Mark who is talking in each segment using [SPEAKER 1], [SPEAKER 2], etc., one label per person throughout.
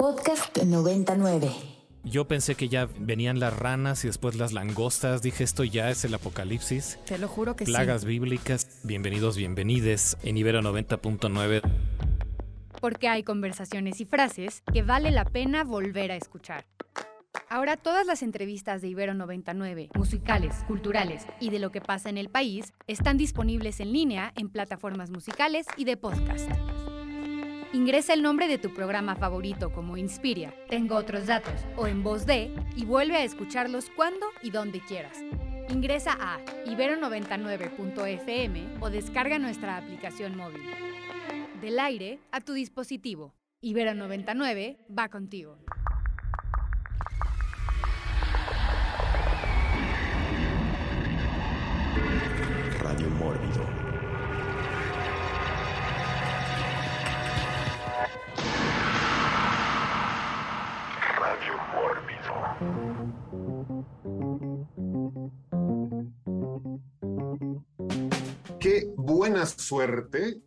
[SPEAKER 1] Podcast 99.
[SPEAKER 2] Yo pensé que ya venían las ranas y después las langostas. Dije, esto ya es el apocalipsis.
[SPEAKER 3] Te lo juro que
[SPEAKER 2] Plagas
[SPEAKER 3] sí.
[SPEAKER 2] bíblicas. Bienvenidos, bienvenides en Ibero 90.9.
[SPEAKER 3] Porque hay conversaciones y frases que vale la pena volver a escuchar. Ahora todas las entrevistas de Ibero 99, musicales, culturales y de lo que pasa en el país, están disponibles en línea en plataformas musicales y de podcast. Ingresa el nombre de tu programa favorito como Inspiria, Tengo otros datos o en voz de y vuelve a escucharlos cuando y donde quieras. Ingresa a ibero99.fm o descarga nuestra aplicación móvil. Del aire a tu dispositivo. Ibero 99 va contigo.
[SPEAKER 4] Suerte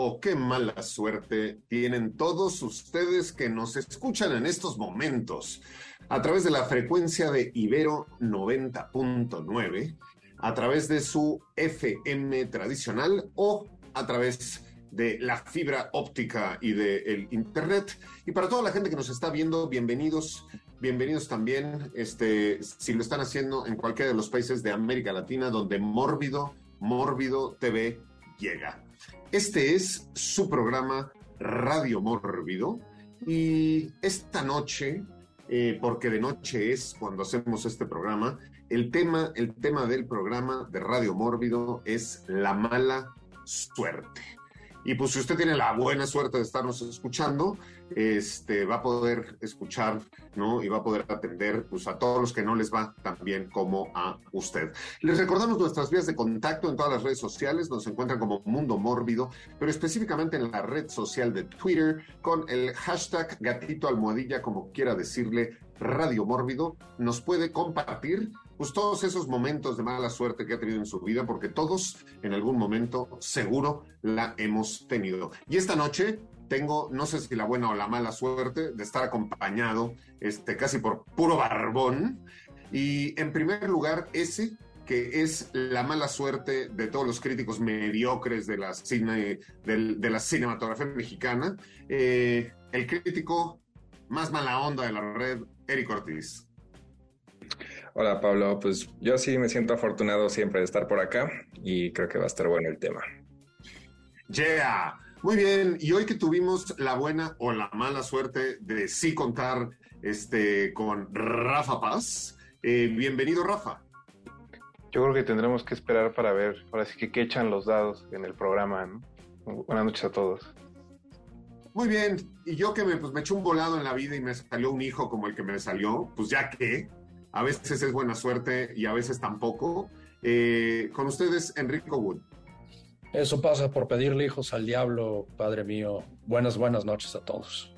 [SPEAKER 4] o qué mala suerte tienen todos ustedes que nos escuchan en estos momentos a través de la frecuencia de Ibero 90.9, a través de su FM tradicional o a través de la fibra óptica y del internet. Y para toda la gente que nos está viendo, bienvenidos, bienvenidos también, este, si lo están haciendo en cualquiera de los países de América Latina, donde Mórbido, Mórbido TV llega. Este es su programa Radio Mórbido y esta noche, eh, porque de noche es cuando hacemos este programa, el tema, el tema del programa de Radio Mórbido es la mala suerte. Y pues si usted tiene la buena suerte de estarnos escuchando, este, va a poder escuchar, ¿no? Y va a poder atender pues, a todos los que no les va tan bien como a usted. Les recordamos nuestras vías de contacto en todas las redes sociales, nos encuentran como Mundo Mórbido, pero específicamente en la red social de Twitter con el hashtag gatito almohadilla, como quiera decirle, Radio Mórbido, nos puede compartir pues todos esos momentos de mala suerte que ha tenido en su vida, porque todos en algún momento seguro la hemos tenido. Y esta noche tengo, no sé si la buena o la mala suerte de estar acompañado, este, casi por puro barbón. Y en primer lugar, ese que es la mala suerte de todos los críticos mediocres de la, cine, de, la cinematografía mexicana, eh, el crítico más mala onda de la red, Eric Ortiz.
[SPEAKER 5] Hola Pablo, pues yo sí me siento afortunado siempre de estar por acá y creo que va a estar bueno el tema.
[SPEAKER 4] Yeah. Muy bien, y hoy que tuvimos la buena o la mala suerte de sí contar este, con Rafa Paz, eh, bienvenido Rafa.
[SPEAKER 6] Yo creo que tendremos que esperar para ver, ahora sí que qué echan los dados en el programa, ¿no? Buenas noches a todos.
[SPEAKER 4] Muy bien, y yo que me, pues, me eché un volado en la vida y me salió un hijo como el que me salió, pues ya que a veces es buena suerte y a veces tampoco. Eh, con ustedes, Enrico Wood.
[SPEAKER 7] Eso pasa por pedirle hijos al diablo, Padre mío. Buenas, buenas noches a todos.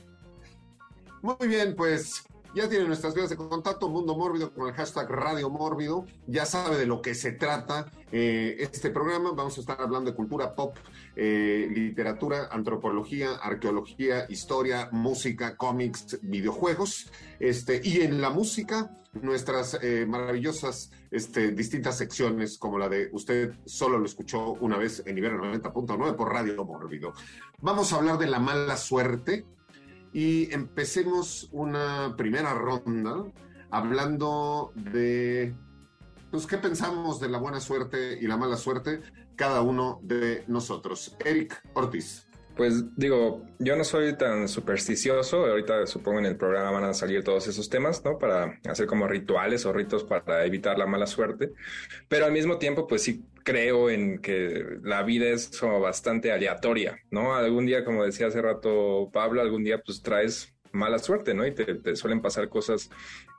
[SPEAKER 4] Muy bien, pues ya tienen nuestras vías de contacto, Mundo Mórbido con el hashtag Radio Mórbido. Ya sabe de lo que se trata eh, este programa. Vamos a estar hablando de cultura pop, eh, literatura, antropología, arqueología, historia, música, cómics, videojuegos. Este, y en la música, nuestras eh, maravillosas este, distintas secciones, como la de usted solo lo escuchó una vez en Ibero 90.9 por Radio Mórbido. Vamos a hablar de la mala suerte y empecemos una primera ronda hablando de pues, qué pensamos de la buena suerte y la mala suerte cada uno de nosotros. Eric Ortiz.
[SPEAKER 5] Pues digo, yo no soy tan supersticioso, ahorita supongo en el programa van a salir todos esos temas, ¿no? Para hacer como rituales o ritos para evitar la mala suerte, pero al mismo tiempo pues sí creo en que la vida es como bastante aleatoria, ¿no? Algún día, como decía hace rato Pablo, algún día pues traes mala suerte, ¿no? Y te, te suelen pasar cosas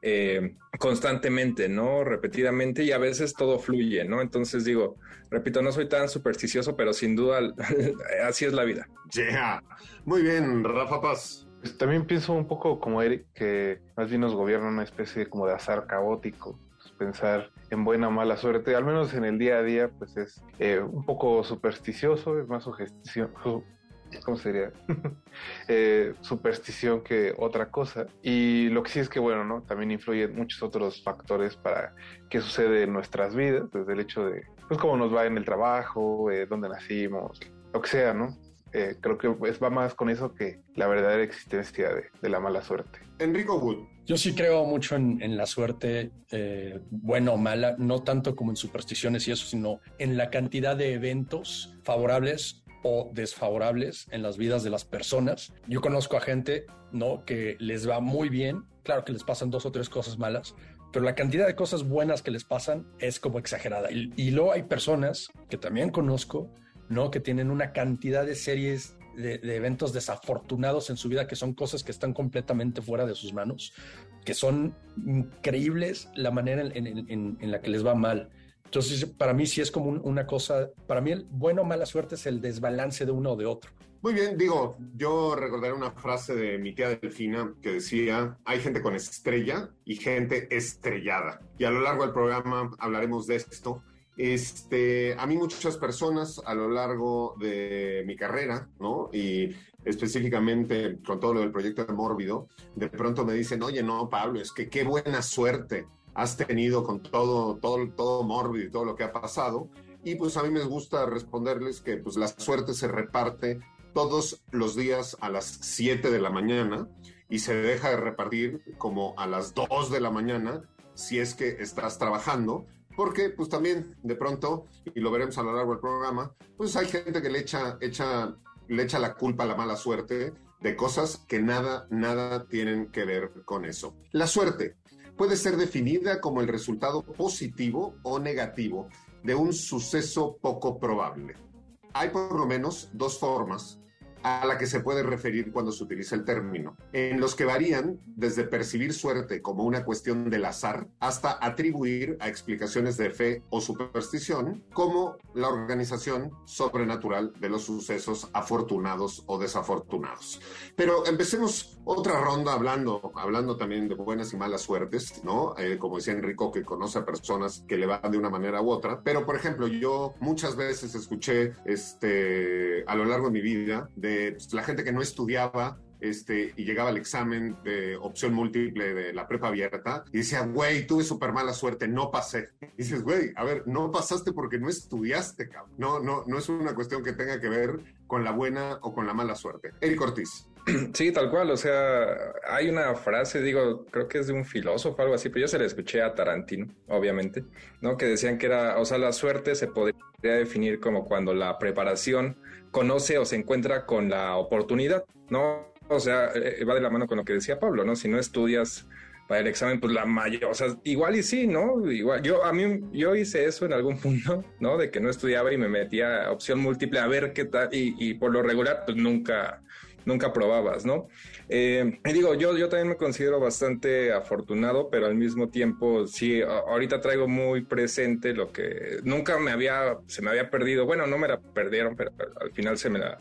[SPEAKER 5] eh, constantemente, ¿no? Repetidamente y a veces todo fluye, ¿no? Entonces digo, repito, no soy tan supersticioso, pero sin duda así es la vida.
[SPEAKER 4] Yeah. Muy bien, Rafa Paz.
[SPEAKER 6] Pues también pienso un poco como Eric, que más bien nos gobierna una especie como de azar caótico. Pues pensar en buena o mala suerte, al menos en el día a día, pues es eh, un poco supersticioso, es más sugestión, su- ¿cómo sería? eh, superstición que otra cosa. Y lo que sí es que, bueno, ¿no? También influyen muchos otros factores para qué sucede en nuestras vidas, desde el hecho de, pues, cómo nos va en el trabajo, eh, dónde nacimos, lo que sea, ¿no? Eh, creo que pues, va más con eso que la verdadera existencia de, de la mala suerte.
[SPEAKER 4] Enrico Wood.
[SPEAKER 7] Yo sí creo mucho en, en la suerte, eh, buena o mala, no tanto como en supersticiones y eso, sino en la cantidad de eventos favorables o desfavorables en las vidas de las personas. Yo conozco a gente, ¿no? Que les va muy bien, claro que les pasan dos o tres cosas malas, pero la cantidad de cosas buenas que les pasan es como exagerada. Y, y luego hay personas que también conozco, ¿no? Que tienen una cantidad de series de, eventos desafortunados en su vida, que son cosas que están completamente fuera de sus manos, que son increíbles la manera en la que les va mal. Entonces, para mí sí es como un, una cosa, para mí el bueno o mala suerte es el desbalance de uno o de otro.
[SPEAKER 4] Muy bien, digo, yo recordaré una frase de mi tía Delfina que decía, hay gente con estrella y gente estrellada. Y a lo largo del programa hablaremos de esto. Este, a mí muchas personas a lo largo de mi carrera, ¿no? Y específicamente con todo lo del proyecto de Mórbido, de pronto me dicen, oye, no, Pablo, es que qué buena suerte has tenido con todo, todo, todo Mórbido y todo lo que ha pasado. Y pues a mí me gusta responderles que pues la suerte se reparte todos los días a las 7 de la mañana y se deja de repartir como a las 2 de la mañana si es que estás trabajando, porque pues también de pronto, y lo veremos a lo largo del programa, pues hay gente que le echa, echa, le echa la culpa a la mala suerte de cosas que nada, nada tienen que ver con eso. La suerte puede ser definida como el resultado positivo o negativo de un suceso poco probable. Hay por lo menos dos formas a la que se puede referir cuando se utiliza el término, en los que varían desde percibir suerte como una cuestión del azar hasta atribuir a explicaciones de fe o superstición como la organización sobrenatural de los sucesos afortunados o desafortunados. Pero empecemos otra ronda hablando, hablando también de buenas y malas suertes, ¿no? Eh, como decía Enrico, que conoce a personas que le van de una manera u otra. Pero, por ejemplo, yo muchas veces escuché este, a lo largo de mi vida de pues, la gente que no estudiaba este, y llegaba al examen de opción múltiple de la prepa abierta y decía, güey, tuve súper mala suerte, no pasé. Y dices, güey, a ver, no pasaste porque no estudiaste, cabrón. No, no, no es una cuestión que tenga que ver con la buena o con la mala suerte. Eric Ortiz.
[SPEAKER 5] Sí, tal cual, o sea, hay una frase, digo, creo que es de un filósofo, algo así, pero yo se la escuché a Tarantino, obviamente, ¿no? Que decían que era, o sea, la suerte se podría definir como cuando la preparación conoce o se encuentra con la oportunidad, ¿no? O sea, va de la mano con lo que decía Pablo, ¿no? Si no estudias para el examen, pues la mayor, o sea, igual y sí, ¿no? Igual, yo a mí, yo hice eso en algún punto, ¿no? De que no estudiaba y me metía opción múltiple a ver qué tal, y, y por lo regular, pues nunca, nunca probabas, ¿no? Eh, y digo, yo, yo también me considero bastante afortunado, pero al mismo tiempo, sí, ahorita traigo muy presente lo que nunca me había, se me había perdido, bueno, no me la perdieron, pero, al final se me la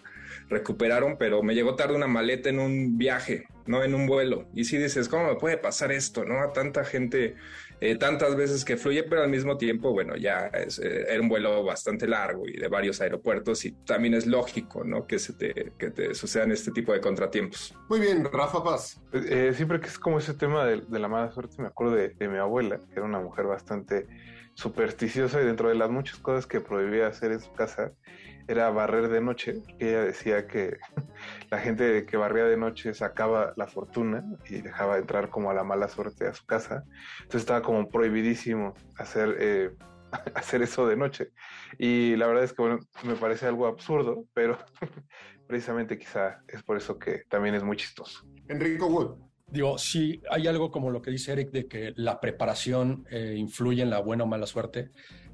[SPEAKER 5] recuperaron, pero me llegó tarde una maleta en un viaje, no en un vuelo. Y sí dices, ¿cómo me puede pasar esto? ¿No? A tanta gente, eh, tantas veces que fluye, pero al mismo tiempo, bueno, ya es, eh, era un vuelo bastante largo y de varios aeropuertos y también es lógico, ¿no? Que, se te, que te sucedan este tipo de contratiempos.
[SPEAKER 4] Muy bien, Rafa Paz.
[SPEAKER 6] Eh, siempre que es como ese tema de, de la mala suerte, me acuerdo de, de mi abuela, que era una mujer bastante supersticiosa y dentro de las muchas cosas que prohibía hacer en su casa era barrer de noche. Ella decía que la gente que barría de noche sacaba la fortuna y dejaba entrar como a la mala suerte a su casa. Entonces estaba como prohibidísimo hacer, eh, hacer eso de noche. Y la verdad es que bueno, me parece algo absurdo, pero precisamente quizá es por eso que también es muy chistoso.
[SPEAKER 4] Enrico Wood.
[SPEAKER 7] Digo, sí, hay algo como lo que dice Eric de que la preparación eh, influye en la buena o mala suerte.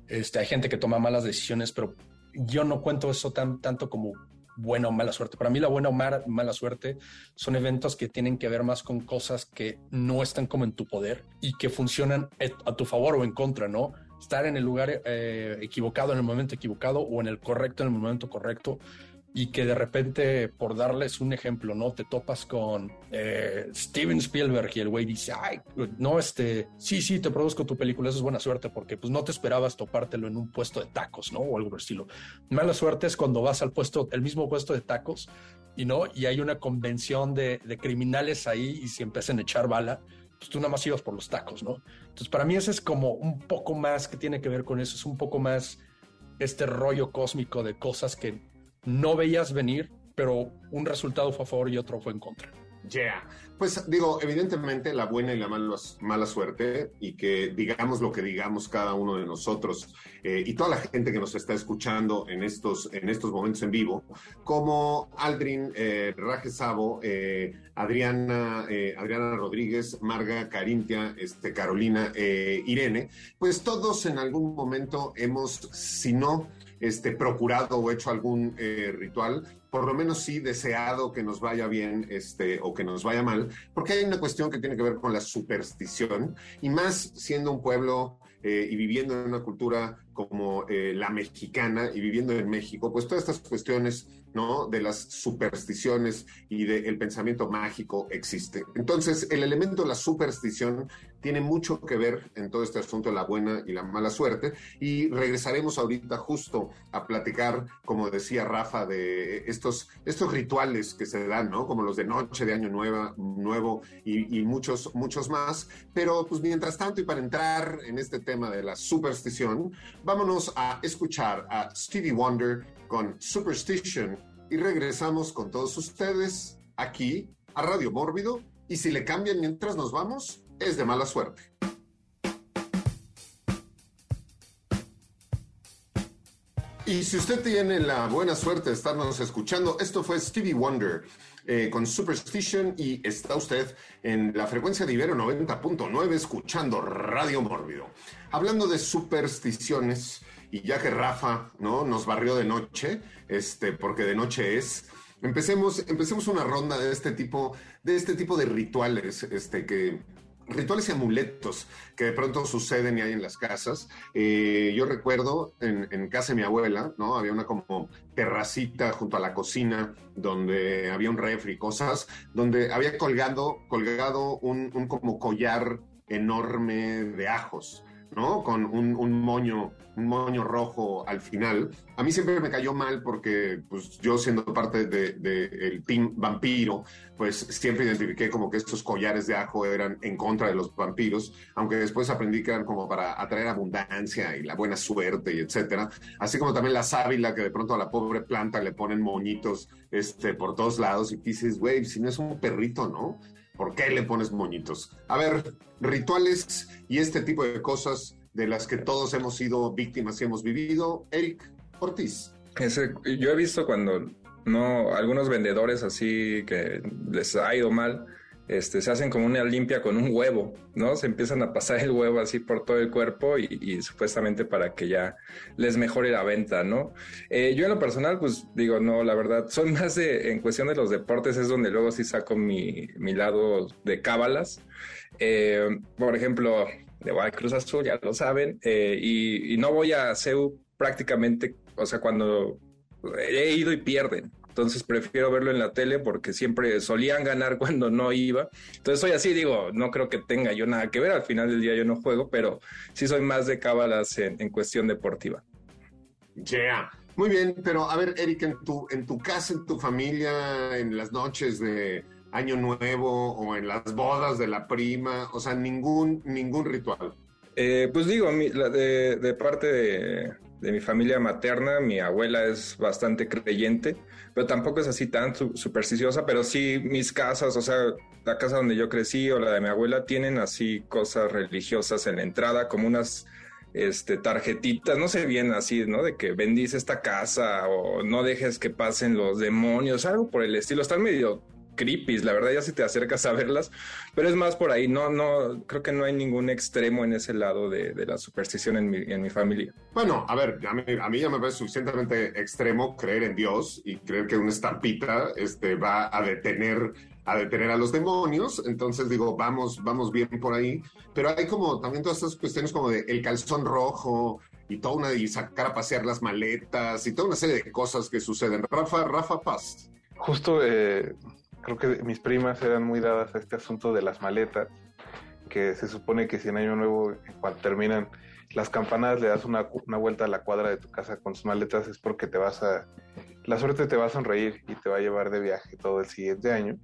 [SPEAKER 7] Este, hay gente que toma malas decisiones, pero yo no cuento eso tan, tanto como buena o mala suerte. Para mí la buena o mala, suerte son eventos que tienen que ver más con cosas que no están como en tu poder y que funcionan a tu favor o en contra, ¿no? Estar en el lugar eh, equivocado en el momento equivocado o en el correcto en el momento correcto y que de repente, por darles un ejemplo, ¿no? Te topas con eh, Steven Spielberg y el güey dice, ay, no, este, sí, sí, te produzco tu película, eso es buena suerte porque pues no te esperabas topártelo en un puesto de tacos, ¿no? O algo por el estilo. Mala suerte es cuando vas al puesto, el mismo puesto de tacos y no, y hay una convención de, de criminales ahí y si empiezan a echar bala, pues tú nada más ibas por los tacos, ¿no? Entonces, para mí ese es como un poco más que tiene que ver con eso, es un poco más este rollo cósmico de cosas que no veías venir, pero un resultado fue a favor y otro fue en contra.
[SPEAKER 4] Yeah. Pues digo, evidentemente la buena y la mala, mala suerte y que digamos lo que digamos cada uno de nosotros eh, y toda la gente que nos está escuchando en estos, en estos momentos en vivo, como Aldrin, eh, Raje Sabo, eh, Adriana, eh, Adriana Rodríguez, Marga, Carintia, este, Carolina, Irene, pues todos en algún momento hemos, si no este, procurado o hecho algún ritual, por lo menos sí deseado que nos vaya bien este, o que nos vaya mal, porque hay una cuestión que tiene que ver con la superstición y más siendo un pueblo eh, y viviendo en una cultura como eh, la mexicana y viviendo en México, pues todas estas cuestiones ¿no? de las supersticiones y del pensamiento mágico existe. Entonces, el elemento de la superstición tiene mucho que ver en todo este asunto de la buena y la mala suerte y regresaremos ahorita justo a platicar, como decía Rafa, de estos, estos rituales que se dan, ¿no? Como los de noche de año nueva, nuevo y, y muchos, muchos más. Pero pues mientras tanto y para entrar en este tema de la superstición, vámonos a escuchar a Stevie Wonder con Superstition y regresamos con todos ustedes aquí a Radio Mórbido y si le cambian mientras nos vamos, es de mala suerte. Y si usted tiene la buena suerte de estarnos escuchando, esto fue Stevie Wonder eh, con Superstition y está usted en la frecuencia de Ibero 90.9 escuchando Radio Mórbido. Hablando de supersticiones, y ya que Rafa ¿no? nos barrió de noche, este, porque de noche es, empecemos, empecemos una ronda de este tipo, de este tipo de rituales, este, que rituales y amuletos que de pronto suceden y hay en las casas. Eh, yo recuerdo en, casa de mi abuela, ¿no? Había una como terracita junto a la cocina donde había un refri, cosas, donde había colgado, colgado un, un como collar enorme de ajos. ¿No? Con un, moño, un moño rojo al final. A mí siempre me cayó mal porque, pues, yo siendo parte del de, team vampiro, pues siempre identifiqué como que estos collares de ajo eran en contra de los vampiros, aunque después aprendí que eran como para atraer abundancia y la buena suerte y etcétera. Así como también la sábila, que de pronto a la pobre planta le ponen moñitos este, por todos lados y dices, güey, si no es un perrito, ¿no? ¿Por qué le pones moñitos? A ver, rituales y este tipo de cosas de las que todos hemos sido víctimas y hemos vivido. Eric Ortiz.
[SPEAKER 5] yo he visto cuando no algunos vendedores así que les ha ido mal, este, se hacen como una limpia con un huevo, ¿no? Se empiezan a pasar el huevo así por todo el cuerpo y, supuestamente para que ya les mejore la venta, ¿no? Eh, yo en lo personal, pues digo, no, la verdad, soy más de, en cuestión de los deportes es donde luego sí saco mi, mi lado de cábalas. Eh, por ejemplo, de Cruz Azul, ya lo saben, eh, y, y no voy a hacer prácticamente, o sea, cuando he ido y pierden, entonces prefiero verlo en la tele porque siempre solían ganar cuando no iba. Entonces soy así, digo, no creo que tenga yo nada que ver, al final del día yo no juego, pero sí soy más de cábalas en, cuestión deportiva.
[SPEAKER 4] Yeah. Muy bien, pero a ver, Eric, en tu, en tu casa, en tu familia, en las noches de Año Nuevo o en las bodas de la prima, o sea, ningún, ningún ritual.
[SPEAKER 5] Eh, pues digo, de, de parte de, de mi familia materna, mi abuela es bastante creyente, pero tampoco es así tan supersticiosa, pero sí mis casas, o sea, la casa donde yo crecí o la de mi abuela tienen así cosas religiosas en la entrada, como unas este, tarjetitas, no sé bien así, ¿no? De que bendice esta casa o no dejes que pasen los demonios, algo por el estilo. Están medio creepy, la verdad ya si te acercas a verlas, pero es más por ahí, no, no, creo que no hay ningún extremo en ese lado de, la superstición en mi, en mi, familia.
[SPEAKER 4] Bueno, a ver, a mí, a mí, ya me parece suficientemente extremo creer en Dios y creer que una estampita este, va a detener a detener a los demonios, entonces digo, vamos, vamos bien por ahí, pero hay como también todas estas cuestiones como de el calzón rojo, y toda una, y sacar a pasear las maletas y toda una serie de cosas que suceden. Rafa, Rafa Paz.
[SPEAKER 6] Justo eh, creo que mis primas eran muy dadas a este asunto de las maletas, que se supone que si en Año Nuevo, cuando terminan las campanadas, le das una, una vuelta a la cuadra de tu casa con tus maletas, es porque te vas a, la suerte te va a sonreír y te va a llevar de viaje todo el siguiente año.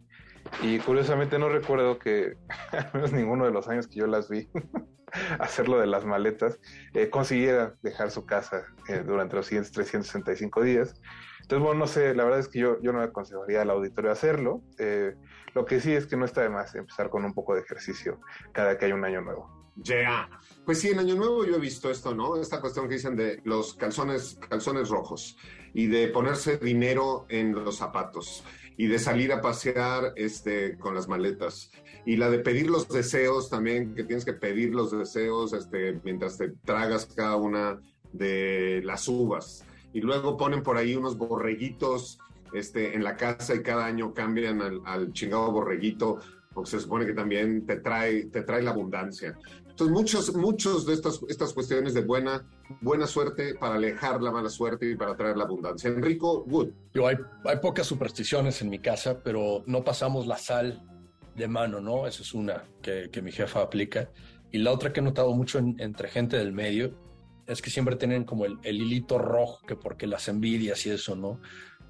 [SPEAKER 6] Y curiosamente no recuerdo que, al menos ninguno de los años que yo las vi, hacer lo de las maletas, eh, consiguiera dejar su casa eh, durante los siguientes 365 días. Entonces, bueno, no sé, la verdad es que yo, yo no aconsejaría al auditorio hacerlo. Eh, lo que sí es que no está de más empezar con un poco de ejercicio cada que hay un año nuevo.
[SPEAKER 4] Ya. Pues sí, en Año Nuevo yo he visto esto, ¿no? Esta cuestión que dicen de los calzones, calzones rojos y de ponerse dinero en los zapatos y de salir a pasear este, con las maletas. Y la de pedir los deseos también, que tienes que pedir los deseos este, mientras te tragas cada una de las uvas. Y luego ponen por ahí unos borreguitos este, en la casa y cada año cambian al, al chingado borreguito, porque se supone que también te trae, te trae la abundancia. Entonces, muchos, muchos de estas, estas cuestiones de buena, buena suerte para alejar la mala suerte y para traer la abundancia. Enrico Wood.
[SPEAKER 7] Yo, hay, hay pocas supersticiones en mi casa, pero no pasamos la sal de mano, ¿no? Esa es una que, que mi jefa aplica. Y la otra que he notado mucho en- entre gente del medio es que siempre tienen como el, el hilito rojo, que porque las envidias y eso, ¿no?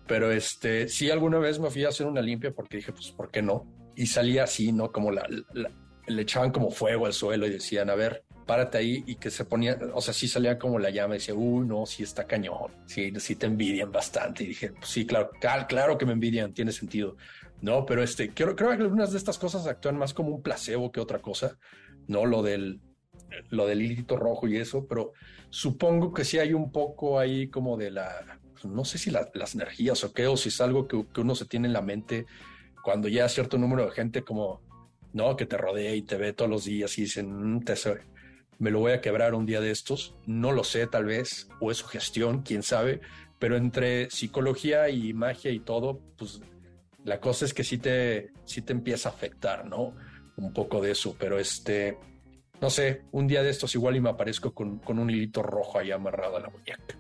[SPEAKER 7] Pero este, sí, alguna vez me fui a hacer una limpia porque dije, pues, ¿por qué no? Y salía así, ¿no? Como la, le echaban como fuego al suelo y decían, a ver, párate ahí y que se ponía, o sea, sí salía como la llama y decía, uy, no, sí está cañón, sí, sí te envidian bastante. Y dije, pues sí, claro, claro que me envidian, tiene sentido. No, pero este, creo, creo que algunas de estas cosas actúan más como un placebo que otra cosa, ¿no? Lo del, lo del hilito rojo y eso, pero supongo que sí hay un poco ahí como de la, no sé si la- las energías o qué, o si es algo que, que uno se tiene en la mente cuando ya cierto número de gente como, no, que te rodea y te ve todos los días y dicen, "Mm, te me lo voy a quebrar un día de estos, no lo sé tal vez, o es su gestión, quién sabe, pero entre psicología y magia y todo, pues la cosa es que sí te, sí te empieza a afectar, ¿no? Un poco de eso, pero este, no sé, un día de estos igual y me aparezco con, con un hilito rojo ahí amarrado a la muñeca.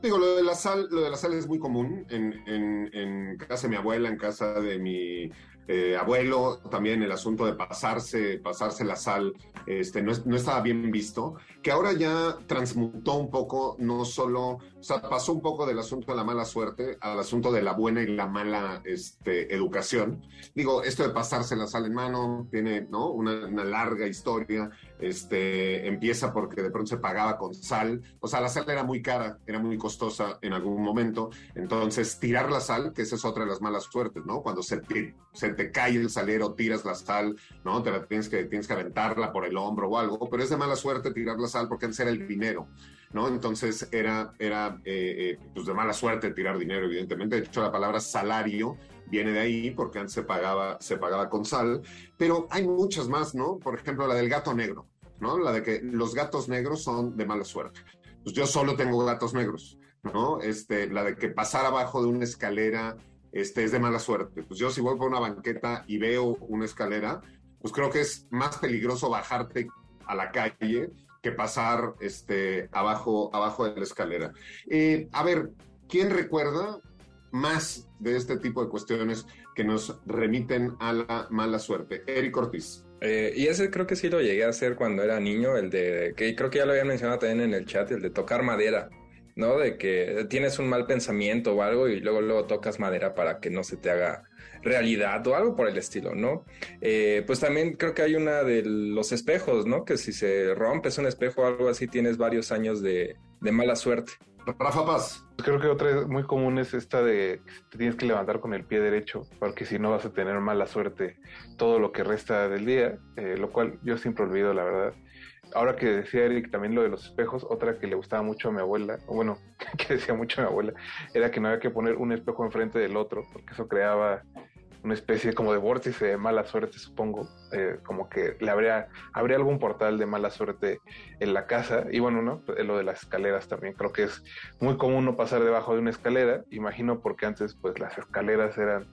[SPEAKER 4] Digo, lo de la sal, lo de la sal es muy común en, en- casa de mi abuela, en casa de mi eh, abuelo, también el asunto de pasarse, pasarse la sal, este, no, es- no estaba bien visto, que ahora ya transmutó un poco, no solo, o sea, pasó un poco del asunto de la mala suerte al asunto de la buena y la mala este, educación. Digo, esto de pasarse la sal en mano tiene, ¿no? Una, larga historia, este, empieza porque de pronto se pagaba con sal, o sea, la sal era muy cara, era muy costosa en algún momento, entonces tirar la sal, que esa es otra de las malas suertes, ¿no? Cuando se te, se te cae el salero, tiras la sal, ¿no? Te la tienes que, tienes que aventarla por el hombro o algo, pero es de mala suerte tirar la sal porque antes era el dinero, ¿no? Entonces era, era eh, eh, pues de mala suerte tirar dinero, evidentemente. De hecho, la palabra salario viene de ahí porque antes se pagaba, se pagaba con sal, pero hay muchas más, ¿no? Por ejemplo, la del gato negro, ¿no? La de que los gatos negros son de mala suerte. Pues yo solo tengo gatos negros, ¿no? Este, la de que pasar abajo de una escalera este, es de mala suerte. Pues yo si voy por una banqueta y veo una escalera, pues creo que es más peligroso bajarte a la calle que pasar este, abajo, abajo de la escalera. Eh, a ver, ¿quién recuerda más de este tipo de cuestiones que nos remiten a la mala suerte? Eric Ortiz.
[SPEAKER 5] Eh, y ese creo que sí lo llegué a hacer cuando era niño, el de, que creo que ya lo habían mencionado también en el chat, el de tocar madera, ¿no? De que tienes un mal pensamiento o algo y luego luego tocas madera para que no se te haga realidad o algo por el estilo, ¿no? Eh, pues también creo que hay una de los espejos, ¿no? Que si se rompes un espejo o algo así tienes varios años de, de mala suerte.
[SPEAKER 4] Rafa Paz.
[SPEAKER 6] Creo que otra muy común es esta de que te tienes que levantar con el pie derecho, porque si no vas a tener mala suerte todo lo que resta del día, eh, lo cual yo siempre olvido, la verdad. Ahora que decía Eric también lo de los espejos, otra que le gustaba mucho a mi abuela, o bueno, que decía mucho a mi abuela, era que no había que poner un espejo enfrente del otro, porque eso creaba una especie como de vórtice de mala suerte, supongo, eh, como que le habría, habría algún portal de mala suerte en la casa, y bueno, ¿no? Lo de las escaleras también, creo que es muy común no pasar debajo de una escalera, imagino porque antes pues las escaleras eran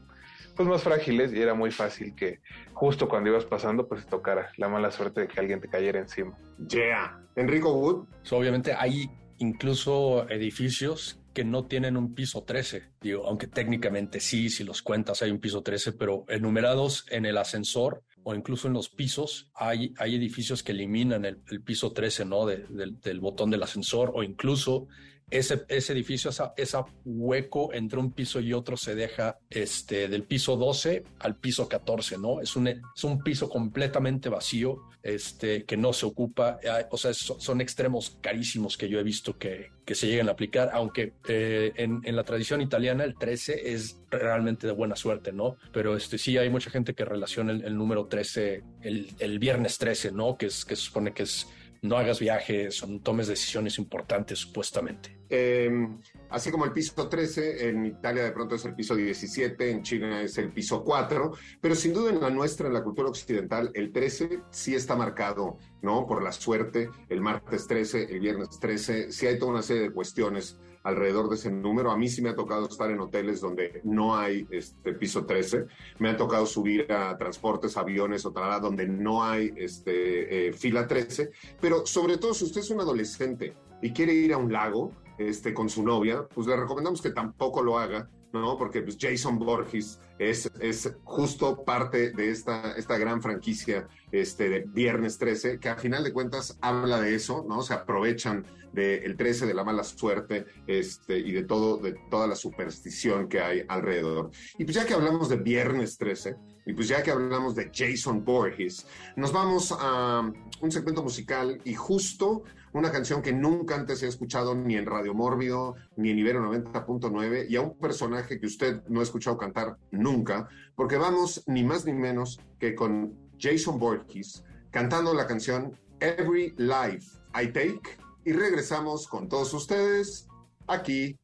[SPEAKER 6] pues más frágiles y era muy fácil que justo cuando ibas pasando pues tocara la mala suerte de que alguien te cayera encima.
[SPEAKER 4] Yeah. Enrico Wood.
[SPEAKER 7] obviamente hay incluso edificios que no tienen un piso 13, digo, aunque técnicamente sí, si los cuentas hay un piso 13, pero enumerados en el ascensor o incluso en los pisos, hay, hay edificios que eliminan el, piso 13, ¿no? del botón del ascensor o incluso ese, ese edificio, ese hueco entre un piso y otro se deja este, del piso 12 al piso 14, ¿no? Es un, es un piso completamente vacío este, que no se ocupa. O sea, son extremos carísimos que yo he visto que, que se llegan a aplicar, aunque eh, en, en, la tradición italiana el 13 es realmente de buena suerte, ¿no? Pero este, sí hay mucha gente que relaciona el, el número 13, el, el, viernes 13, ¿no? Que, es, que se supone que es no hagas viajes o no tomes decisiones importantes supuestamente.
[SPEAKER 4] Em, así como el piso 13, en Italia de pronto es el piso 17, en China es el piso 4, pero sin duda en la nuestra, en la cultura occidental, el 13 sí está marcado, ¿no? Por la suerte, el martes 13, el viernes 13, sí hay toda una serie de cuestiones alrededor de ese número. A mí sí me ha tocado estar en hoteles donde no hay este piso 13. Me ha tocado subir a transportes, aviones o tal, donde no hay este, eh, fila 13. Pero sobre todo si usted es un adolescente y quiere ir a un lago este, con su novia, pues le recomendamos que tampoco lo haga ¿no? Porque pues, Jason Borges es, es justo parte de esta, esta gran franquicia este, de Viernes 13, que a final de cuentas habla de eso, ¿no? Se aprovechan del 13, de la mala suerte este, y de, todo, de toda la superstición que hay alrededor. Y pues ya que hablamos de Viernes 13, y pues ya que hablamos de Jason Borges, nos vamos a un segmento musical y justo una canción que nunca antes he escuchado ni en Radio Mórbido, ni en Ibero 90.9, y a un personaje que usted no ha escuchado cantar nunca, porque vamos ni más ni menos que con Jason Borges cantando la canción Every Life I Take, y regresamos con todos ustedes aquí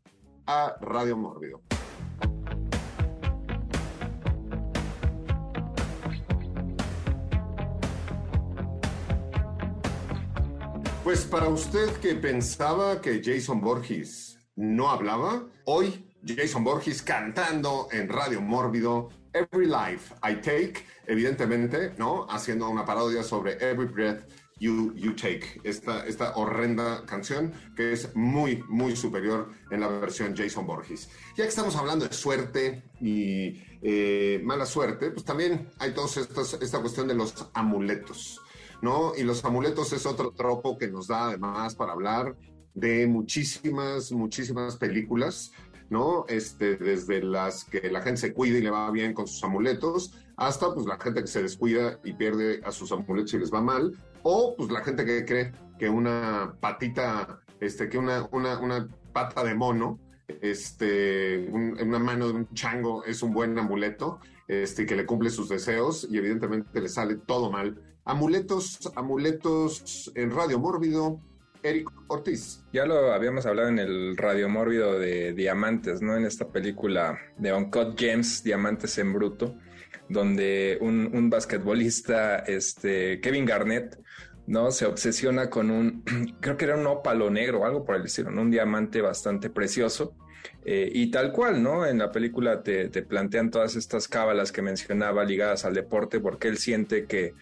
[SPEAKER 4] a Radio Mórbido. Pues para usted que pensaba que Jason Borges no hablaba, hoy Jason Borges cantando en Radio Mórbido Every Life I Take, evidentemente, ¿no? Haciendo una parodia sobre Every Breath You, you Take, esta, esta horrenda canción que es muy, muy superior en la versión Jason Borges. Ya que estamos hablando de suerte y eh, mala suerte, pues también hay toda esta cuestión de los amuletos. ¿No? Y los amuletos es otro tropo que nos da además para hablar de muchísimas, muchísimas películas, ¿no? Este, desde las que la gente se cuida y le va bien con sus amuletos, hasta pues la gente que se descuida y pierde a sus amuletos y les va mal, o pues la gente que cree que una patita, este, que una, una, una pata de mono, este, una mano de un chango es un buen amuleto, este, que le cumple sus deseos y evidentemente le sale todo mal Amuletos, amuletos en Radio Mórbido. Eric Ortiz.
[SPEAKER 5] Ya lo habíamos hablado en el Radio Mórbido de Diamantes, ¿no? En esta película de Uncut Gems, Diamantes en Bruto, donde un, basquetbolista, este, Kevin Garnett, ¿no? Se obsesiona con un, creo que era un ópalo negro o algo por el estilo, Un diamante bastante precioso. Eh, y tal cual, ¿no? En la película te, te plantean todas estas cábalas que mencionaba ligadas al deporte, porque él siente que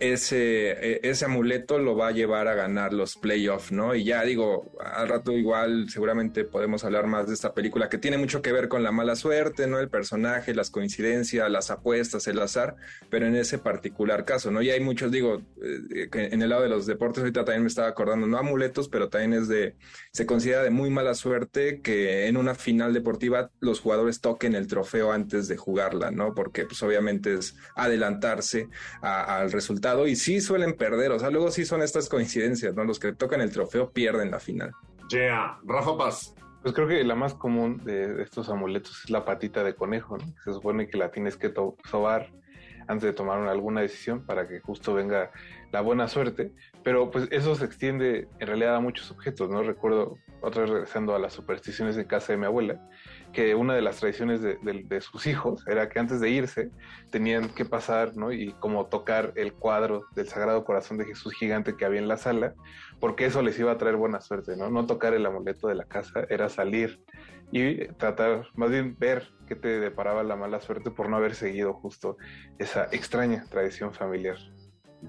[SPEAKER 5] ese, e, ese amuleto lo va a llevar a ganar los playoffs, ¿no? Y ya digo, al rato igual seguramente podemos hablar más de esta película que tiene mucho que ver con la mala suerte, ¿no? El personaje, las coincidencias, las apuestas, el azar, pero en ese particular caso, ¿no? Y hay muchos, digo, eh, en el lado de los deportes ahorita también me estaba acordando, no amuletos, pero también es de, se considera de muy mala suerte que en una final deportiva los jugadores toquen el trofeo antes de jugarla, ¿no? Porque pues obviamente es adelantarse al resultado y sí suelen perder, o sea, luego sí son estas coincidencias, ¿no? Los que tocan el trofeo pierden la final.
[SPEAKER 4] Yeah, Rafa Paz.
[SPEAKER 6] Pues creo que la más común de estos amuletos es la patita de conejo, ¿no? Se supone que la tienes que sobar antes de tomar alguna decisión para que justo venga la buena suerte, pero pues eso se extiende en realidad a muchos objetos, ¿no? Recuerdo, otra vez regresando a las supersticiones de casa de mi abuela, que una de las tradiciones de, sus hijos era que antes de irse tenían que pasar, ¿no? Y como tocar el cuadro del Sagrado Corazón de Jesús gigante que había en la sala, porque eso les iba a traer buena suerte, ¿no? No tocar el amuleto de la casa, era salir y tratar, más bien ver qué te deparaba la mala suerte por no haber seguido justo esa extraña tradición familiar.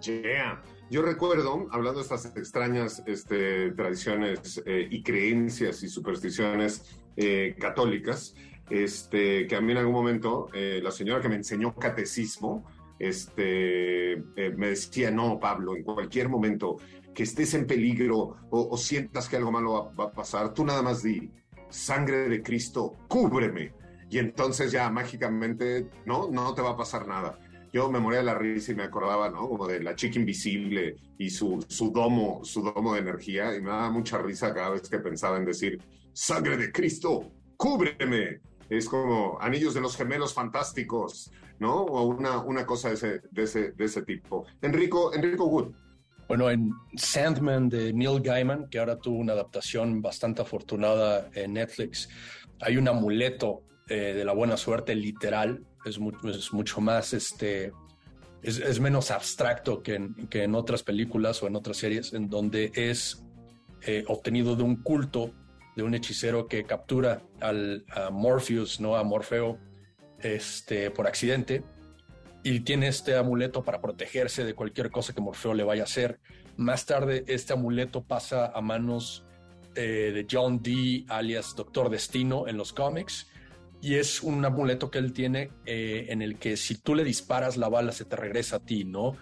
[SPEAKER 4] Yeah. Yo recuerdo, hablando de estas extrañas este, tradiciones eh, y creencias y supersticiones eh, católicas, este, que a mí en algún momento eh, la señora que me enseñó catecismo este, me decía, no, Pablo, en cualquier momento que estés en peligro o, sientas que algo malo va, a pasar, tú nada más di, sangre de Cristo, cúbreme. Y entonces ya mágicamente, no, no te va a pasar nada yo me moría de la risa y me acordaba, ¿no? Como de la chica invisible y su, su domo, su domo de energía, y me daba mucha risa cada vez que pensaba en decir, sangre de Cristo, cúbreme. Es como anillos de los gemelos fantásticos, ¿no? O una, una cosa de ese, de ese, de ese tipo. Enrico, Enrico Wood.
[SPEAKER 7] Bueno, en Sandman de Neil Gaiman, que ahora tuvo una adaptación bastante afortunada en Netflix, hay un amuleto eh, de la buena suerte literal es, mucho más, este, es, menos abstracto que en, que en, otras películas o en otras series, en donde es eh, obtenido de un culto de un hechicero que captura al, a Morpheus, ¿no? A Morfeo, este, por accidente, y tiene este amuleto para protegerse de cualquier cosa que Morfeo le vaya a hacer. Más tarde, este amuleto pasa a manos eh, de John Dee, alias Doctor Destino, en los cómics, y es un amuleto que él tiene eh, en el que si tú le disparas la bala se te regresa a ti, ¿no?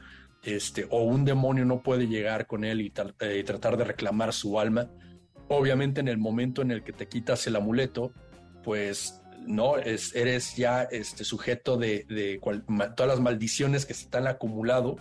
[SPEAKER 7] Este, o un demonio no puede llegar con él y, eh, tratar de reclamar su alma. Obviamente en el momento en el que te quitas el amuleto, pues no es, eres ya este sujeto de, de todas las maldiciones que se han acumulado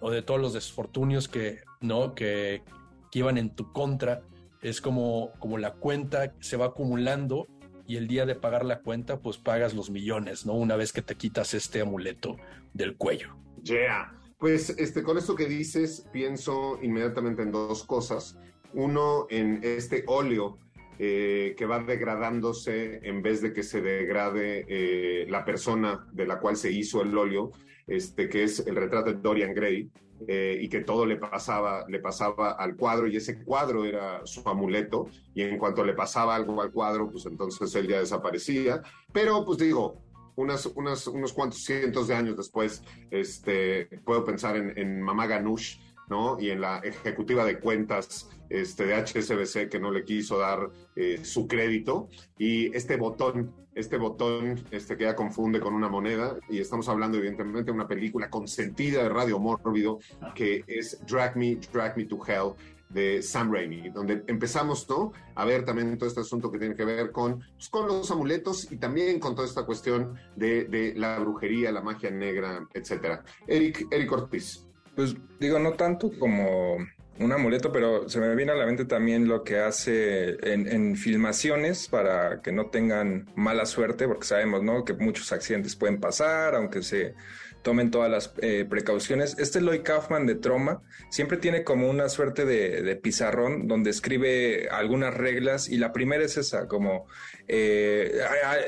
[SPEAKER 7] o de todos los desfortunios que no que, que iban en tu contra. Es como, como la cuenta se va acumulando y el día de pagar la cuenta, pues pagas los millones, ¿no? Una vez que te quitas este amuleto del cuello.
[SPEAKER 4] Yeah. Pues este, con esto que dices, pienso inmediatamente en dos cosas. Uno, en este óleo eh, que va degradándose en vez de que se degrade eh, la persona de la cual se hizo el óleo, este, que es el retrato de Dorian Gray, eh, y que todo le pasaba, le pasaba al cuadro y ese cuadro era su amuleto y en cuanto le pasaba algo al cuadro, pues entonces él ya desaparecía. Pero pues digo, unas, unas, unos cuantos cientos de años después, este, puedo pensar en, en Mamá Ganush, ¿no? Y en la ejecutiva de cuentas este, de HSBC que no le quiso dar eh, su crédito. Y este botón, este botón este, que ya confunde con una moneda. Y estamos hablando, evidentemente, de una película consentida de Radio Mórbido que es Drag Me, Drag Me to Hell de Sam Raimi, donde empezamos ¿no? a ver también todo este asunto que tiene que ver con, pues, con los amuletos y también con toda esta cuestión de, de la brujería, la magia negra, etcétera. Eric, Eric Ortiz.
[SPEAKER 5] Pues digo, no tanto como un amuleto, pero se me viene a la mente también lo que hace en, filmaciones para que no tengan mala suerte, porque sabemos, ¿no? Que muchos accidentes pueden pasar, aunque se tomen todas las eh, precauciones. Este Lloyd Kaufman de Troma siempre tiene como una suerte de, pizarrón donde escribe algunas reglas y la primera es esa, como eh,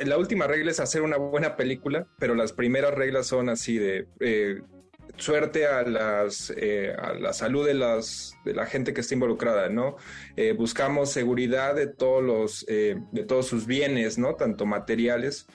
[SPEAKER 5] la última regla es hacer una buena película, pero las primeras reglas son así de... Eh, suerte a, las, eh, a la salud de, las, de la gente que está involucrada, ¿no? Eh, buscamos seguridad de todos, los, eh, de todos sus bienes, ¿no? Tanto materiales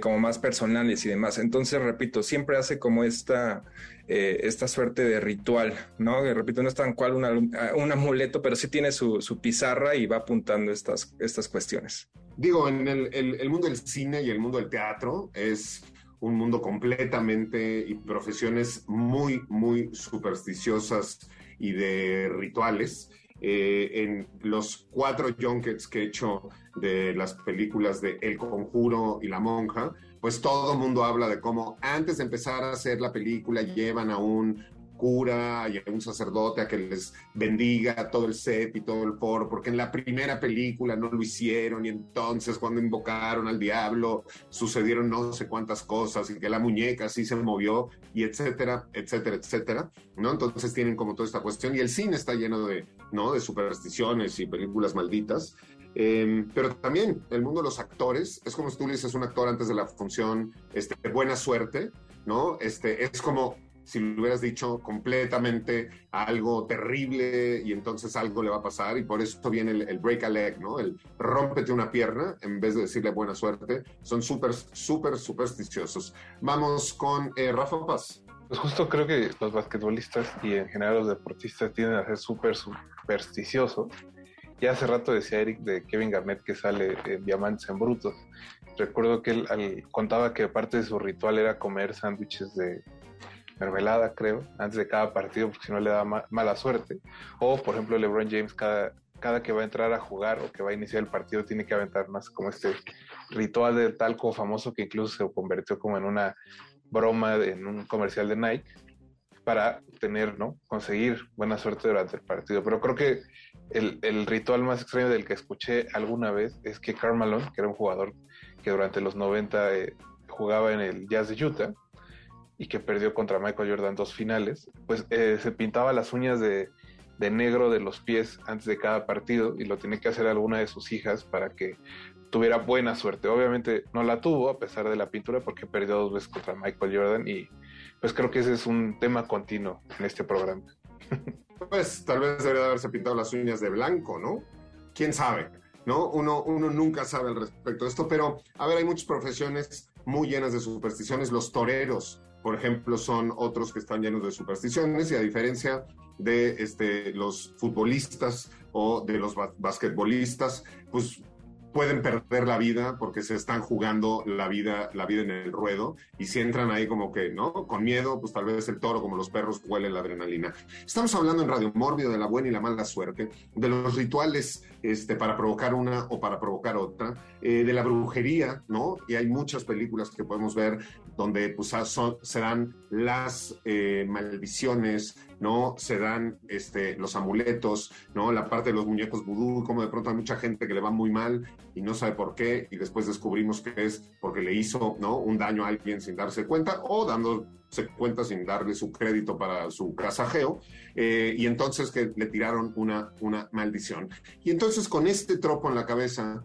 [SPEAKER 5] como más personales y demás. Entonces, repito, siempre hace como esta, esta suerte de ritual, ¿no? repito, no es tan cual un amuleto, pero sí tiene su, pizarra y va apuntando estas, estas cuestiones.
[SPEAKER 4] Digo, en el mundo del cine y el mundo del teatro es un mundo completamente y profesiones muy, muy supersticiosas y de rituales. Eh, en los cuatro junkets que he hecho de las películas de El Conjuro y La Monja, pues todo el mundo habla de cómo antes de empezar a hacer la película llevan a un cura y a un sacerdote a que les bendiga todo el set y todo el foro, porque en la primera película no lo hicieron y entonces cuando invocaron al diablo sucedieron no sé cuántas cosas y que la muñeca sí se movió y etcétera, etcétera, etcétera, ¿no? Entonces tienen como toda esta cuestión y el cine está lleno de, ¿no? De supersticiones y películas malditas. Eh, pero también el mundo de los actores, es como si tú le dices a un actor antes de la función, este, buena suerte, ¿no? Este, es como si le hubieras dicho completamente algo terrible y entonces algo le va a pasar y por eso viene el, break a leg, ¿no? El rómpete una pierna en vez de decirle buena suerte. Son súper, súper supersticiosos. Vamos con eh, Rafa Paz.
[SPEAKER 6] Pues justo creo que los basquetbolistas y en general los deportistas tienden a ser súper supersticiosos. Ya hace rato decía Eric de Kevin Garnett que sale en Diamantes en Brutos. Recuerdo que él contaba que parte de su ritual era comer sándwiches de mermelada, creo, antes de cada partido, porque si no le da mala suerte. O, por ejemplo, LeBron James, cada, cada que va a entrar a jugar o que va a iniciar el partido, tiene que aventar más como este ritual de talco famoso que incluso se convirtió como en una broma en un comercial de Nike para tener, ¿no? Conseguir buena suerte durante el partido. Pero creo que el, el, ritual más extraño del que escuché alguna vez es que Karl Malone, que era un jugador que durante los 90 eh, jugaba en el Jazz de Utah y que perdió contra Michael Jordan dos finales, pues eh, se pintaba las uñas de, de, negro de los pies antes de cada partido y lo tiene que hacer alguna de sus hijas para que tuviera buena suerte. Obviamente no la tuvo a pesar de la pintura porque perdió dos veces contra Michael Jordan y pues creo que ese es un tema continuo en este programa.
[SPEAKER 4] Pues tal vez debería haberse pintado las uñas de blanco, ¿no? ¿Quién sabe? ¿No? Uno, uno nunca sabe al respecto de esto, pero a ver, hay muchas profesiones muy llenas de supersticiones. Los toreros, por ejemplo, son otros que están llenos de supersticiones y a diferencia de este, los futbolistas o de los basquetbolistas, pues pueden perder la vida porque se están jugando la vida, la vida en el ruedo y si entran ahí como que, ¿no? Con miedo, pues tal vez el toro como los perros huele la adrenalina. Estamos hablando en Radio Mórbido de la buena y la mala suerte, de los rituales este, para provocar una o para provocar otra, eh, de la brujería, ¿no? Y hay muchas películas que podemos ver donde pues son, se dan las eh, maldiciones, ¿no? Se dan este, los amuletos, ¿no? La parte de los muñecos vudú, como de pronto hay mucha gente que le va muy mal y no sabe por qué, y después descubrimos que es porque le hizo, ¿no? Un daño a alguien sin darse cuenta o dándose cuenta sin darle su crédito para su casajeo, eh, y entonces que le tiraron una, una maldición. Y entonces con este tropo en la cabeza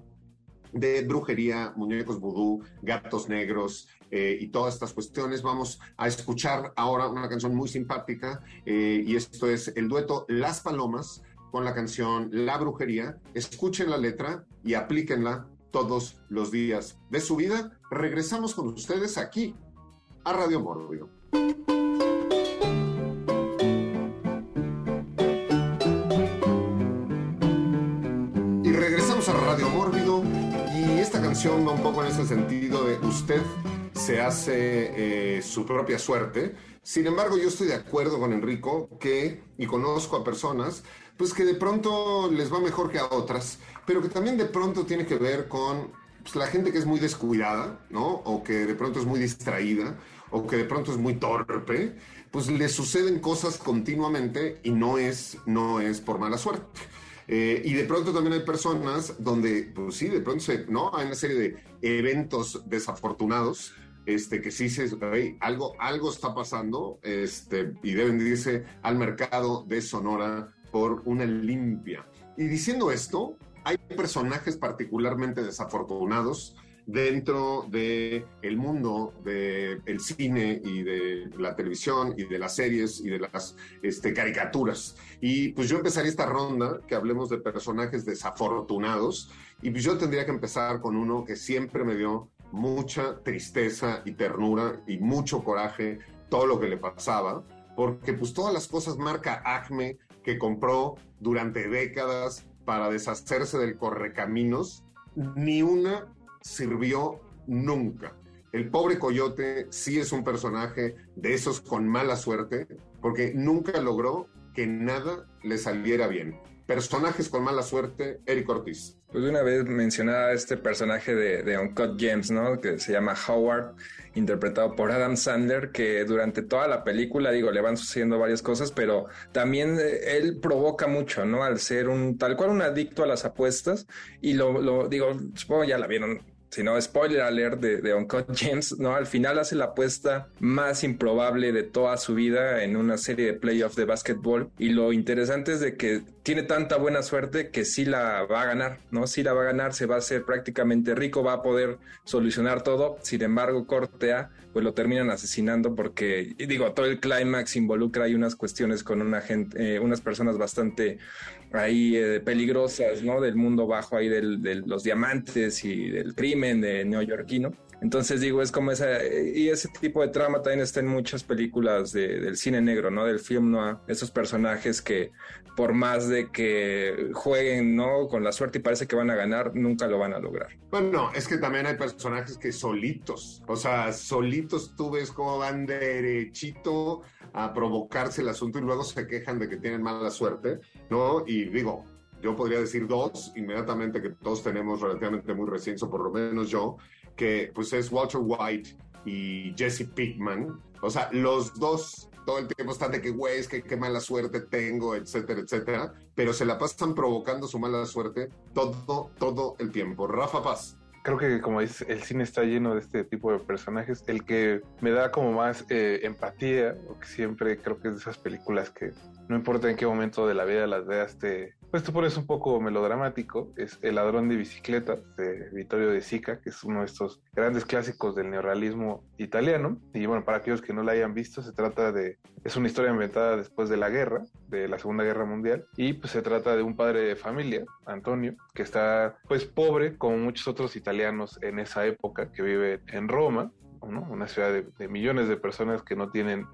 [SPEAKER 4] de brujería, muñecos vudú, gatos negros, eh, y todas estas cuestiones. Vamos a escuchar ahora una canción muy simpática eh, y esto es el dueto Las Palomas con la canción La Brujería. Escuchen la letra y aplíquenla todos los días de su vida. Regresamos con ustedes aquí a Radio Mórbido. Y regresamos a Radio Mórbido y esta canción va un poco en ese sentido de usted se hace eh, su propia suerte. Sin embargo, yo estoy de acuerdo con Enrico que, y conozco a personas, pues que de pronto les va mejor que a otras, pero que también de pronto tiene que ver con pues, la gente que es muy descuidada, ¿no? O que de pronto es muy distraída, o que de pronto es muy torpe, pues le suceden cosas continuamente y no es, no es por mala suerte. Eh, y de pronto también hay personas donde, pues sí, de pronto se, ¿no? Hay una serie de eventos desafortunados este, que sí se, algo, algo está pasando este, y deben irse al mercado de Sonora por una limpia. Y diciendo esto, hay personajes particularmente desafortunados dentro del el mundo del cine y de la televisión y de las series y de las este, caricaturas. Y pues yo empezaría esta ronda que hablemos de personajes desafortunados y pues yo tendría que empezar con uno que siempre me dio mucha tristeza y ternura y mucho coraje todo lo que le pasaba, porque pues todas las cosas marca Acme que compró durante décadas para deshacerse del correcaminos, ni una sirvió nunca. El pobre coyote sí es un personaje de esos con mala suerte, porque nunca logró que nada le saliera bien. Personajes con mala suerte, Eric Ortiz.
[SPEAKER 5] Pues una vez mencionaba este personaje de, de Uncut Gems, ¿no? Que se llama Howard, interpretado por Adam Sandler, que durante toda la película, digo, le van sucediendo varias cosas, pero también eh, él provoca mucho, ¿no? Al ser un tal cual un adicto a las apuestas, y lo, lo digo, supongo ya la vieron si no, spoiler alert de, de Uncut James, ¿no? Al final hace la apuesta más improbable de toda su vida en una serie de playoffs de básquetbol. Y lo interesante es de que tiene tanta buena suerte que sí la va a ganar, ¿no? Sí la va a ganar, se va a hacer prácticamente rico, va a poder solucionar todo. Sin embargo, Cortea, pues lo terminan asesinando porque, digo, todo el clímax involucra hay unas cuestiones con una gente, eh, unas personas bastante ahí eh, peligrosas, ¿no? Del mundo bajo ahí del, de los diamantes y del crimen de neoyorquino. Entonces digo, es como esa, y ese tipo de trama también está en muchas películas de, del cine negro, ¿no? Del film noir, esos personajes que por más de que jueguen, ¿no? Con la suerte y parece que van a ganar, nunca lo van a lograr.
[SPEAKER 4] Bueno, es que también hay personajes que solitos, o sea, solitos tú ves cómo van derechito a provocarse el asunto y luego se quejan de que tienen mala suerte, ¿no? Y digo, yo podría decir dos, inmediatamente que todos tenemos relativamente muy recientes, o por lo menos yo, que pues es Walter White y Jesse Pickman. O sea, los dos todo el tiempo están de que, güey, es que qué mala suerte tengo, etcétera, etcétera. Pero se la pasan provocando su mala suerte todo, todo el tiempo. Rafa Paz.
[SPEAKER 6] Creo que, como dices, el cine está lleno de este tipo de personajes. El que me da como más eh, empatía, o que siempre creo que es de esas películas que no importa en qué momento de la vida las veas, te, pues tú pones un poco melodramático, es El ladrón de bicicleta de Vittorio de Sica, que es uno de estos grandes clásicos del neorrealismo italiano. Y bueno, para aquellos que no la hayan visto, se trata de, es una historia inventada después de la guerra, de la Segunda Guerra Mundial, y pues se trata de un padre de familia, Antonio, que está pues pobre, como muchos otros italianos en esa época, que vive en Roma, una ciudad de, de, millones de personas que no tienen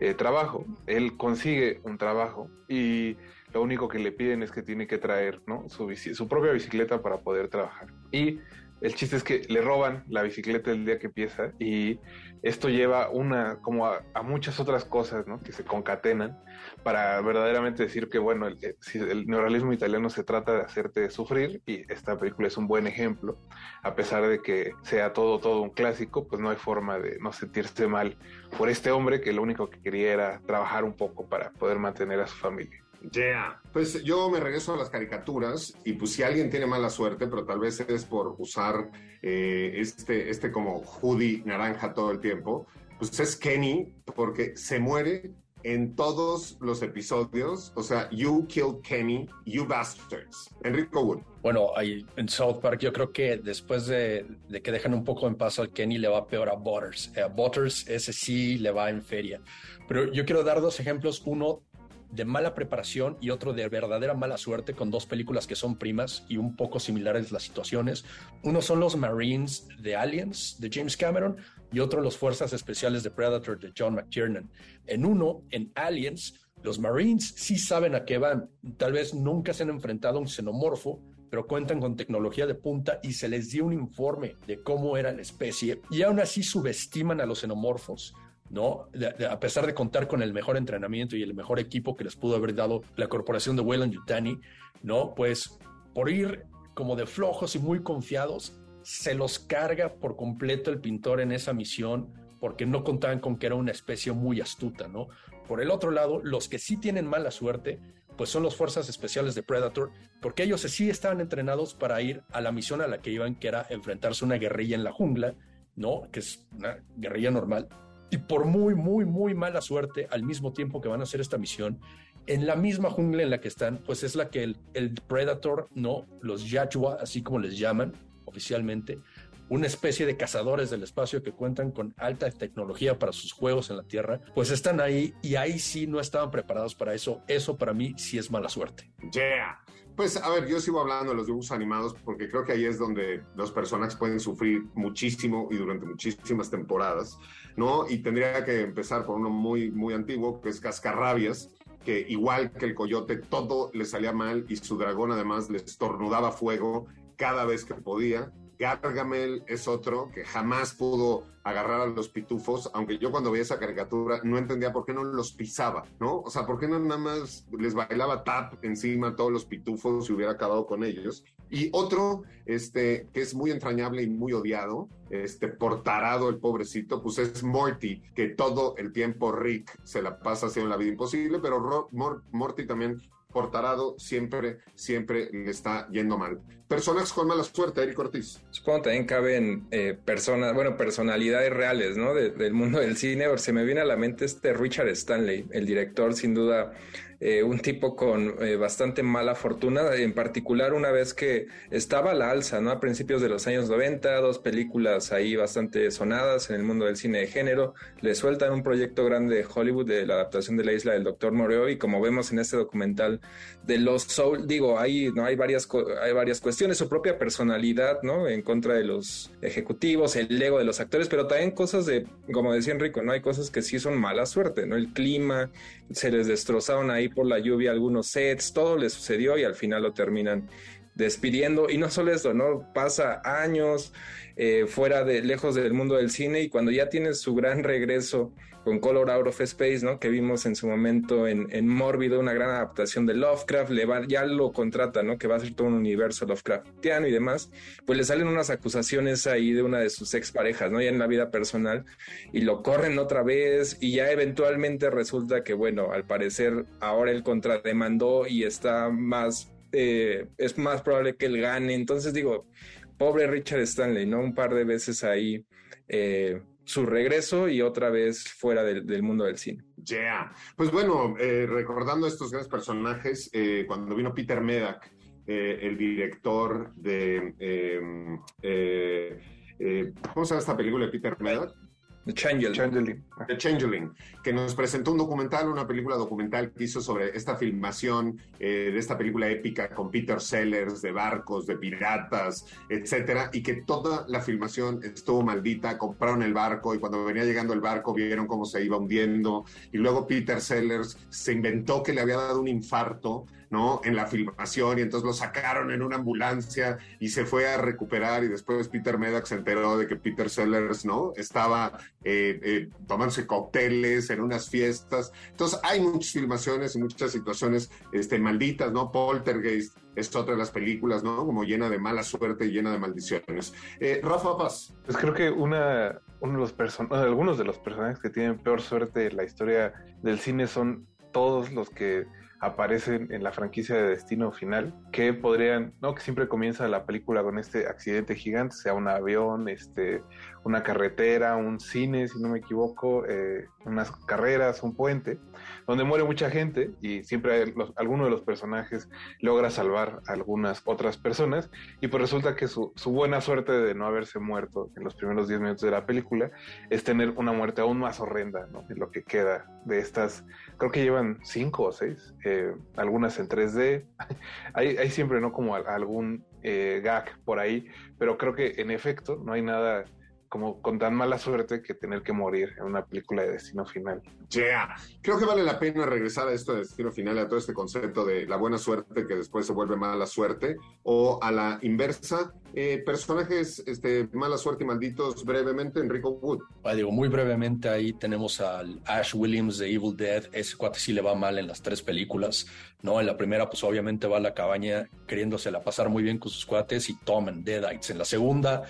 [SPEAKER 6] eh, trabajo. Él consigue un trabajo y lo único que le piden es que tiene que traer ¿no? su, su propia bicicleta para poder trabajar. Y el chiste es que le roban la bicicleta el día que empieza y esto lleva una como a, muchas otras cosas ¿no? que se concatenan para verdaderamente decir que bueno el, el, neuralismo italiano se trata de hacerte sufrir y esta película es un buen ejemplo a pesar de que sea todo todo un clásico pues no hay forma de no sentirse mal por este hombre que lo único que quería era trabajar un poco para poder mantener a su familia
[SPEAKER 4] Yeah. Pues yo me regreso a las caricaturas y pues si alguien tiene mala suerte, pero tal vez es por usar eh, este, este como hoodie naranja todo el tiempo, pues es Kenny porque se muere en todos los episodios. O sea, You Killed Kenny, You Bastards. Enrico Wood.
[SPEAKER 7] Bueno, ahí en South Park yo creo que después de, de, que dejan un poco en paso al Kenny le va peor a Butters. A Butters ese sí le va en feria. Pero yo quiero dar dos ejemplos. Uno de mala preparación y otro de verdadera mala suerte con dos películas que son primas y un poco similares las situaciones. Uno son los Marines de Aliens de James Cameron y otro los Fuerzas Especiales de Predator de John McTiernan. En uno, en Aliens, los Marines sí saben a qué van. Tal vez nunca se han enfrentado a un xenomorfo, pero cuentan con tecnología de punta y se les dio un informe de cómo era la especie y aún así subestiman a los xenomorfos. ¿No? A pesar de contar con el mejor entrenamiento y el mejor equipo que les pudo haber dado la corporación de Weyland Yutani, ¿no? Pues por ir como de flojos y muy confiados, se los carga por completo el pintor en esa misión porque no contaban con que era una especie muy astuta, ¿no? Por el otro lado, los que sí tienen mala suerte, pues son las fuerzas especiales de Predator, porque ellos sí estaban entrenados para ir a la misión a la que iban, que era enfrentarse a una guerrilla en la jungla, ¿no? Que es una guerrilla normal y por muy, muy, muy mala suerte, al mismo tiempo que van a hacer esta misión, en la misma jungla en la que están, pues es la que el, el Predator, ¿no? Los Yachua, así como les llaman oficialmente, una especie de cazadores del espacio que cuentan con alta tecnología para sus juegos en la Tierra, pues están ahí y ahí sí no estaban preparados para eso. Eso para mí sí es mala suerte.
[SPEAKER 4] Yeah. Pues a ver, yo sigo hablando de los dibujos animados porque creo que ahí es donde los personajes pueden sufrir muchísimo y durante muchísimas temporadas, ¿no? Y tendría que empezar por uno muy, muy antiguo, que es Cascarrabias, que igual que el coyote, todo le salía mal y su dragón además le estornudaba fuego cada vez que podía. Gargamel es otro que jamás pudo agarrar a los pitufos, aunque yo cuando veía esa caricatura no entendía por qué no los pisaba, ¿no? O sea, por qué no nada más les bailaba tap encima a todos los pitufos y hubiera acabado con ellos. Y otro, este, que es muy entrañable y muy odiado, este, por tarado el pobrecito, pues es Morty, que todo el tiempo Rick se la pasa haciendo la vida imposible, pero Ro Mor Morty también por tarado siempre, siempre le está yendo mal. Personas con mala suerte, Eric Ortiz.
[SPEAKER 5] Supongo también caben eh, personas, bueno, personalidades reales, ¿no? De, del mundo del cine. Se me viene a la mente este Richard Stanley, el director, sin duda, eh, un tipo con eh, bastante mala fortuna, en particular una vez que estaba a la alza, ¿no? A principios de los años 90, dos películas ahí bastante sonadas en el mundo del cine de género, le sueltan un proyecto grande de Hollywood de la adaptación de la isla del Doctor Moreau y como vemos en este documental de los Soul, digo, ahí no hay varias hay varias cuestiones, su propia personalidad, ¿no? En contra de los ejecutivos, el ego de los actores, pero también cosas de, como decía Enrico, ¿no? Hay cosas que sí son mala suerte, ¿no? El clima, se les destrozaron ahí por la lluvia algunos sets, todo le sucedió y al final lo terminan despidiendo. Y no solo eso, ¿no? Pasa años eh, fuera de, lejos del mundo del cine y cuando ya tiene su gran regreso con Color Out of Space, ¿no? Que vimos en su momento en, Mórbido, una gran adaptación de Lovecraft, le va, ya lo contrata, ¿no? Que va a ser todo un universo Lovecraftiano y demás, pues le salen unas acusaciones ahí de una de sus exparejas, ¿no? Ya en la vida personal, y lo corren otra vez, y ya eventualmente resulta que, bueno, al parecer ahora él contrademandó y está más, eh, es más probable que él gane, entonces digo, pobre Richard Stanley, ¿no? Un par de veces ahí. Eh, su regreso y otra vez fuera del, mundo del cine.
[SPEAKER 4] Yeah. Pues bueno, eh, recordando estos grandes personajes, eh, cuando vino Peter Medak, eh, el director de... ¿Cómo se llama esta película de Peter Medak?
[SPEAKER 5] The Changeling.
[SPEAKER 6] Changeling.
[SPEAKER 4] The Changeling, que nos presentó un documental, una película documental que hizo sobre esta filmación eh, de esta película épica con Peter Sellers, de barcos, de piratas, etcétera, y que toda la filmación estuvo maldita, compraron el barco y cuando venía llegando el barco vieron cómo se iba hundiendo, y luego Peter Sellers se inventó que le había dado un infarto, ¿no? En la filmación y entonces lo sacaron en una ambulancia y se fue a recuperar y después Peter Medak se enteró de que Peter Sellers, ¿no? Estaba eh, eh, tomándose cócteles en unas fiestas. Entonces hay muchas filmaciones y muchas situaciones este, malditas, ¿no? Poltergeist es otra de las películas, ¿no? Como llena de mala suerte y llena de maldiciones. Eh, Rafa Paz.
[SPEAKER 6] Pues creo que una, uno de algunos de los personajes que tienen peor suerte en la historia del cine son todos los que aparecen en la franquicia de Destino Final, que podrían, ¿no? Que siempre comienza la película con este accidente gigante, sea un avión, este, una carretera, un cine, si no me equivoco, eh, unas carreras, un puente, donde muere mucha gente y siempre alguno de los personajes logra salvar a algunas otras personas y pues resulta que su, buena suerte de no haberse muerto en los primeros 10 minutos de la película es tener una muerte aún más horrenda, ¿no? De lo que queda de estas, creo que llevan cinco o seis, eh, algunas en 3D, hay, hay, siempre, ¿no? Como algún eh, gag por ahí, pero creo que en efecto no hay nada como con tan mala suerte que tener que morir en una película de destino final.
[SPEAKER 4] Yeah. Creo que vale la pena regresar a esto de destino final, a todo este concepto de la buena suerte que después se vuelve mala suerte, o a la inversa, eh, personajes este, mala suerte y malditos brevemente, Enrico Wood.
[SPEAKER 7] Ah, digo, muy brevemente ahí tenemos al Ash Williams de Evil Dead, ese cuate sí le va mal en las tres películas, ¿no? En la primera, pues obviamente va a la cabaña queriéndosela pasar muy bien con sus cuates y toman Deadites. En la segunda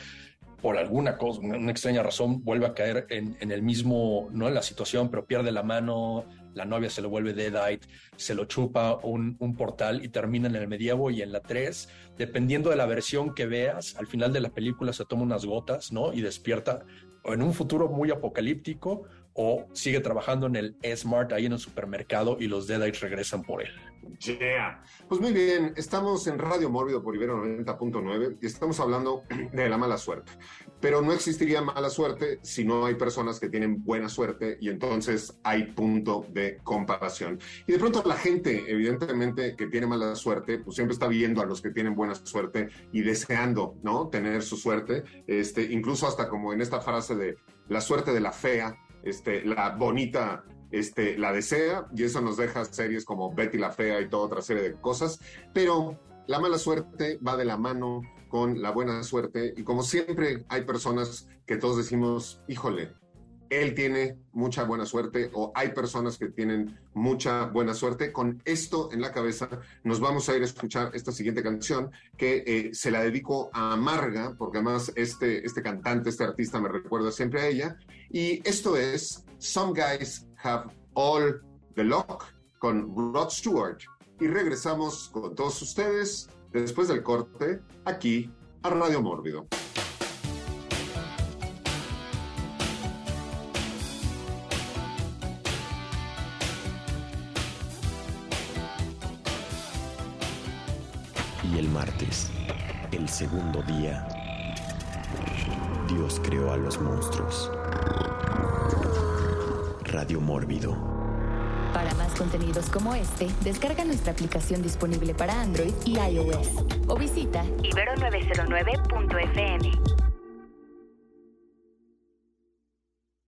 [SPEAKER 7] por alguna cosa, una extraña razón, vuelve a caer en, el mismo, no en la situación, pero pierde la mano, la novia se lo vuelve deadite, se lo chupa un, portal y termina en el medievo y en la 3, dependiendo de la versión que veas, al final de la película se toma unas gotas, ¿no? Y despierta en un futuro muy apocalíptico o sigue trabajando en el Smart ahí en el supermercado y los Deadites regresan por él.
[SPEAKER 4] Yeah. Pues muy bien, estamos en Radio Mórbido por Ibero 90.9 y estamos hablando de la mala suerte. Pero no existiría mala suerte si no hay personas que tienen buena suerte y entonces hay punto de comparación. Y de pronto la gente, evidentemente, que tiene mala suerte, pues siempre está viendo a los que tienen buena suerte y deseando, ¿no? Tener su suerte. Este, incluso hasta como en esta frase de la suerte de la fea, este, la bonita este, la desea y eso nos deja series como Betty la Fea y toda otra serie de cosas, pero la mala suerte va de la mano con la buena suerte y como siempre hay personas que todos decimos, híjole, él tiene mucha buena suerte o hay personas que tienen mucha buena suerte. Con esto en la cabeza nos vamos a ir a escuchar esta siguiente canción que eh, se la dedico a Marga, porque además este, este cantante, este artista me recuerda siempre a ella. Y esto es Some Guys Have All the Luck con Rod Stewart. Y regresamos con todos ustedes después del corte aquí a Radio Mórbido.
[SPEAKER 8] Y el martes, el segundo día, Dios creó a los monstruos. Radio Mórbido.
[SPEAKER 1] Para más contenidos como este, descarga nuestra aplicación disponible para Android y iOS o visita ibero909.fm.